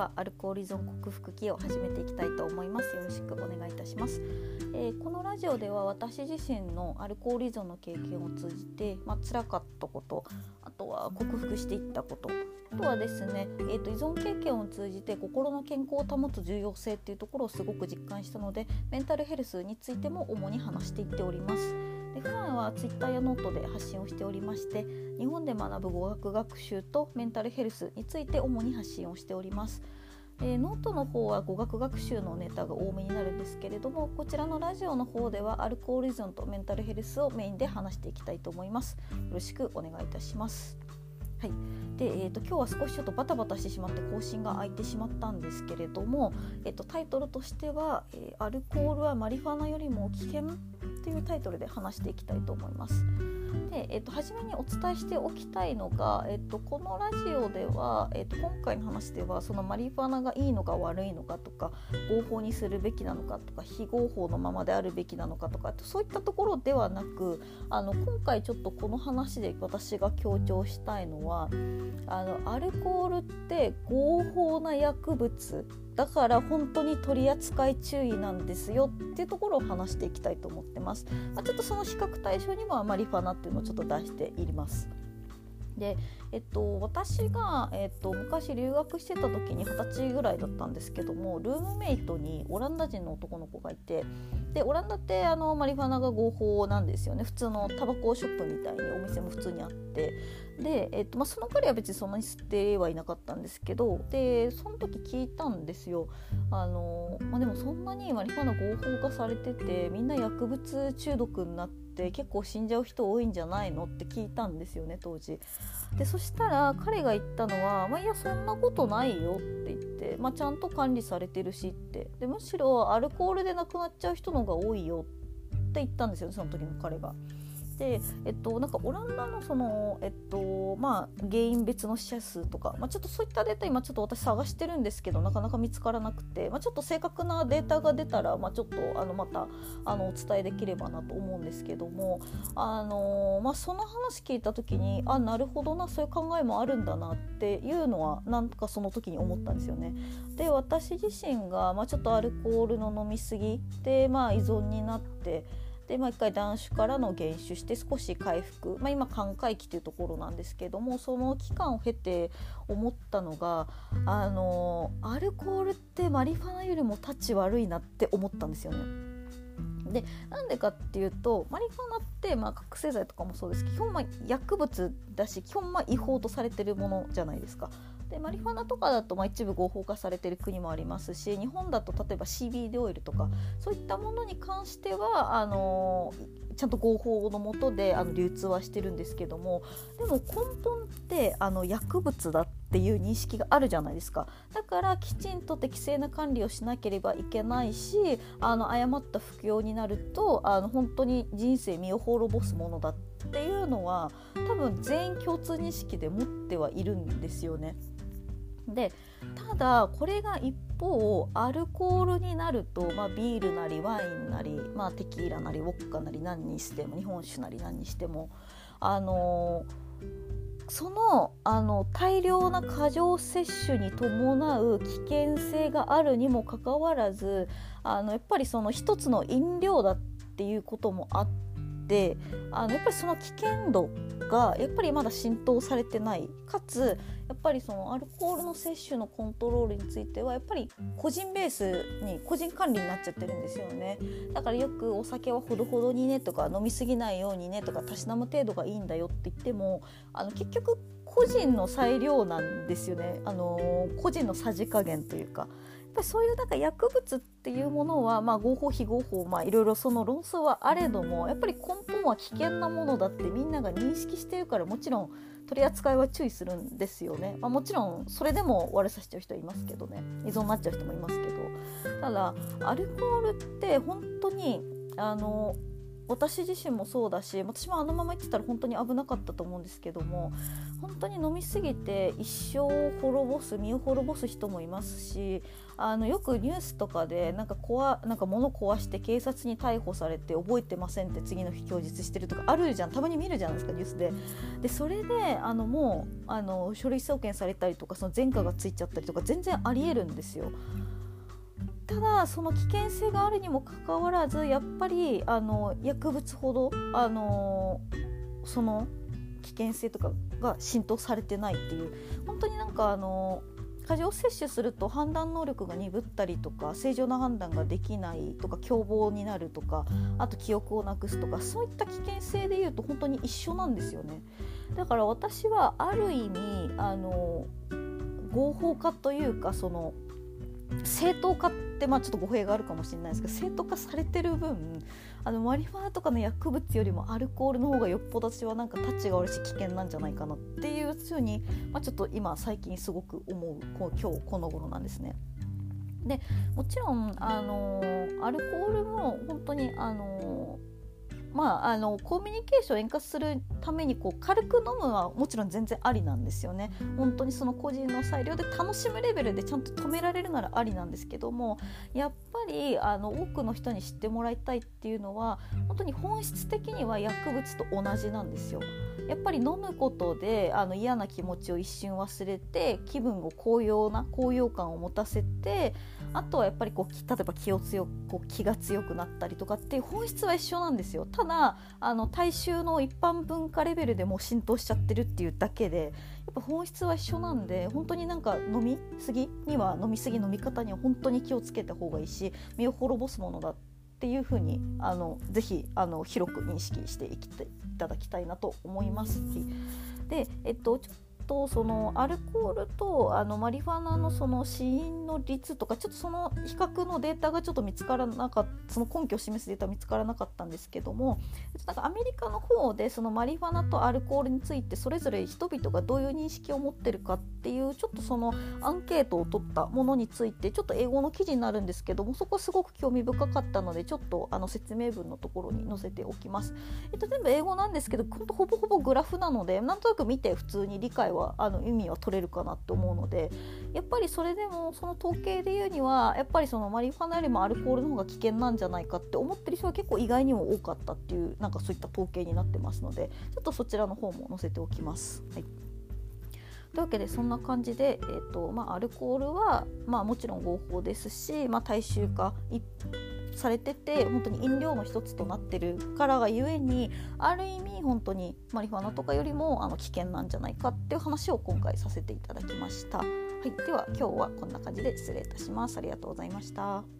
はアルコール依存克服記を始めていきたいと思います。よろしくお願いいたします、えー、このラジオでは私自身のアルコール依存の経験を通じてまあ辛かったことあとは克服していったことあとはですね、えーと、依存経験を通じて心の健康を保つ重要性っていうところをすごく実感したのでメンタルヘルスについても主に話していっております。で普段は Twitter やノートで発信をしておりまして日本で学ぶ語学学習とメンタルヘルスについて主に発信をしております。えー、ノートの方は語学学習のネタが多めになるんですけれどもこちらのラジオの方ではアルコール依存とメンタルヘルスをメインで話していきたいと思います。よろしくお願いいたします。はい、で、えーと、今日は少しちょっとバタバタしてしまって更新が空いてしまったんですけれども、えーと、タイトルとしては、えー、アルコールはマリファナよりも危険」というタイトルで話していきたいと思います。で、えーと、初めにお伝えしておきたいのが、えーと、このラジオでは、えーと、今回の話ではそのマリファナがいいのか悪いのかとか合法にするべきなのかとか非合法のままであるべきなのかとかそういったところではなくあの今回ちょっとこの話で私が強調したいのはあのアルコールって合法な薬物だから本当に取り扱い注意なんですよっていうところを話していきたいと思ってます。まあ、ちょっとその比較対象にもあまりファナっていうのをちょっと出しています。で、えっと、私が、えっと、昔留学してた時に二十歳ぐらいだったんですけどもルームメイトにオランダ人の男の子がいてでオランダってあのマリファナが合法なんですよね。普通のタバコショップみたいにお店も普通にあって。で、えっとまあ、その彼は別にそんなに吸ってはいなかったんですけどでその時聞いたんですよ。あの、まあ、でもそんなにマリファナ合法化されててみんな薬物中毒になってって結構死んじゃう人多いんじゃないの？って聞いたんですよね当時。でそしたら彼が言ったのは「まあ、いやそんなことないよ」って言って、まあ、ちゃんと管理されてるしってでむしろアルコールで亡くなっちゃう人の方が多いよって言ったんですよねその時の彼が。で、えっと、なんかオランダのその、えっとまあ、原因別の死者数とか、まあ、ちょっとそういったデータ今ちょっと私探してるんですけどなかなか見つからなくて、まあ、ちょっと正確なデータが出たら、まあ、ちょっとあのまたあのお伝えできればなと思うんですけども、あのまあ、その話聞いた時にあなるほどなそういう考えもあるんだなっていうのはなんかその時に思ったんですよね。で私自身が、まあ、ちょっとアルコールの飲み過ぎで、まあ、依存になって。で、まあ、一回断酒からの減酒して少し回復、まあ、今寛解期というところなんですけどもその期間を経て思ったのがあのアルコールってマリファナよりもタチ悪いなって思ったんですよね。でなんでかっていうとマリファナって、まあ、覚醒剤とかもそうです基本まあ薬物だし基本まあ違法とされてるものじゃないですか。でマリファナとかだとまあ一部合法化されてる国もありますし日本だと例えば CBD オイルとかそういったものに関してはあのちゃんと合法のもとであの流通はしてるんですけどもでも根本ってあの薬物だっていう認識があるじゃないですかだからきちんと適正な管理をしなければいけないしあの誤った服用になるとあの本当に人生身を滅ぼすものだっていうのは多分全員共通認識で持ってはいるんですよね。でただこれが一方アルコールになると、まあ、ビールなりワインなり、まあ、テキーラなりウォッカなり何にしても日本酒なり何にしてもあのそのあの大量な過剰摂取に伴う危険性があるにもかかわらずあのやっぱりその一つの飲料だっていうこともあってであのやっぱりその危険度がやっぱりまだ浸透されてない。かつやっぱりそのアルコールの摂取のコントロールについてはやっぱり個人ベースに個人管理になっちゃってるんですよね。だからよくお酒はほどほどにねとか飲み過ぎないようにねとかたしなむ程度がいいんだよって言ってもあの結局個人の裁量なんですよね。あの個人のさじ加減というか。っぱりそういうなんか薬物っていうものは、まあ、合法非合法、まあ、いろいろその論争はあれどもやっぱり根本は危険なものだってみんなが認識してるからもちろん取り扱いは注意するんですよね、まあ、もちろんそれでも悪さしちゃう人いますけどね。依存になっちゃう人もいますけど。ただアルコールって本当にあの私自身もそうだし私もあのまま言ってたら本当に危なかったと思うんですけども本当に飲みすぎて一生を滅ぼす身を滅ぼす人もいますしあのよくニュースとかでなんか壊なんか物壊して警察に逮捕されて覚えてませんって次の日供述してるとかあるじゃんたまに見るじゃないですかニュースで。でそれであのもうあの書類送検されたりとかその前科がついちゃったりとか全然ありえるんですよ。ただその危険性があるにもかかわらずやっぱりあの薬物ほどあのその危険性とかが浸透されてないっていう本当になんかあの過剰摂取すると判断能力が鈍ったりとか正常な判断ができないとか凶暴になるとかあと記憶をなくすとかそういった危険性でいうと本当に一緒なんですよね。だから私はある意味あの合法化というかその正当化ってまあちょっと語弊があるかもしれないですけど正当化されてる分あのマリファナとかの薬物よりもアルコールの方がよっぽど私はなんかタッチが悪いし危険なんじゃないかなっていうふうに、まあ、ちょっと今最近すごく思うこう今日この頃なんですね。でもちろんあのアルコールも本当にあのまあ、あのコミュニケーションを円滑するためにこう軽く飲むのはもちろん全然ありなんですよね。本当にその個人の裁量で楽しむレベルでちゃんと止められるならありなんですけどもやっぱりあの多くの人に知ってもらいたいっていうのは本当に本質的には薬物と同じなんですよ。やっぱり飲むことであの嫌な気持ちを一瞬忘れて気分を高揚な高揚感を持たせてあとはやっぱりこう例えば気を強こう気が強くなったりとかっていう本質は一緒なんですよ。ただあの大衆の一般文化レベルでも浸透しちゃってるっていうだけでやっぱ本質は一緒なんで本当になんか飲みすぎには飲みすぎ飲み方には本当に気をつけた方がいいし身を滅ぼすものだっていうふうにあのぜひあの広く認識していきいただきたいなと思いますで、えっと、とそのアルコールとあのマリファナのその死因の率とかちょっとその比較のデータがちょっと見つからなかったその根拠を示すデータ見つからなかったんですけどもなんかアメリカの方でそのマリファナとアルコールについてそれぞれ人々がどういう認識を持ってるかっていうちょっとそのアンケートを取ったものについてちょっと英語の記事になるんですけどもそこすごく興味深かったのでちょっとあの説明文のところに載せておきます。えっと、全部英語なんですけど本当ほぼほぼグラフなのでなんとなく見て普通に理解ははあの意味は取れるかなって思うのでやっぱりそれでもその統計で言うにはやっぱりそのマリファナよりもアルコールの方が危険なんじゃないかって思ってる人は結構意外にも多かったっていうなんかそういった統計になってますのでちょっとそちらの方も載せておきます。はいというわけでそんな感じで、えーとまあ、アルコールは、まあ、もちろん合法ですし、まあ、大衆化されてて本当に飲料の一つとなってるからがゆえにある意味本当にマリファナとかよりもあの危険なんじゃないかっていう話を今回させていただきました。はい、では今日はこんな感じで失礼いたします。ありがとうございました。